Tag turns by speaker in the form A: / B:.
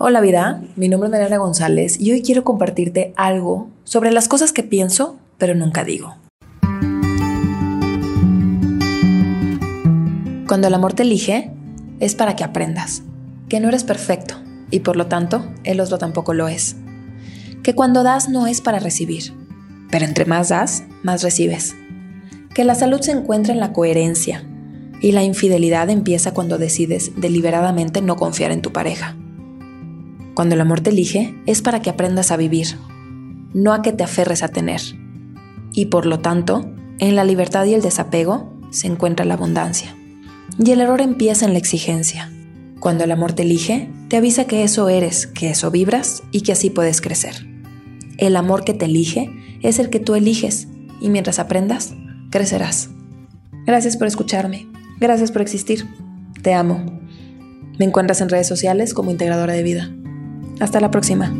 A: Hola vida, mi nombre es Mariana González y hoy quiero compartirte algo sobre las cosas que pienso pero nunca digo. Cuando el amor te elige es para que aprendas que no eres perfecto y por lo tanto el otro tampoco lo es. Que cuando das no es para recibir, pero entre más das, más recibes. Que la salud se encuentra en la coherencia y la infidelidad empieza cuando decides deliberadamente no confiar en tu pareja cuando el amor te elige, es para que aprendas a vivir, no a que te aferres a tener. Y por lo tanto, en la libertad y el desapego se encuentra la abundancia. Y el error empieza en la exigencia. Cuando el amor te elige, te avisa que eso eres, que eso vibras y que así puedes crecer. El amor que te elige es el que tú eliges y mientras aprendas, crecerás. Gracias por escucharme. Gracias por existir. Te amo. Me encuentras en redes sociales como integradora de vida. Hasta la próxima.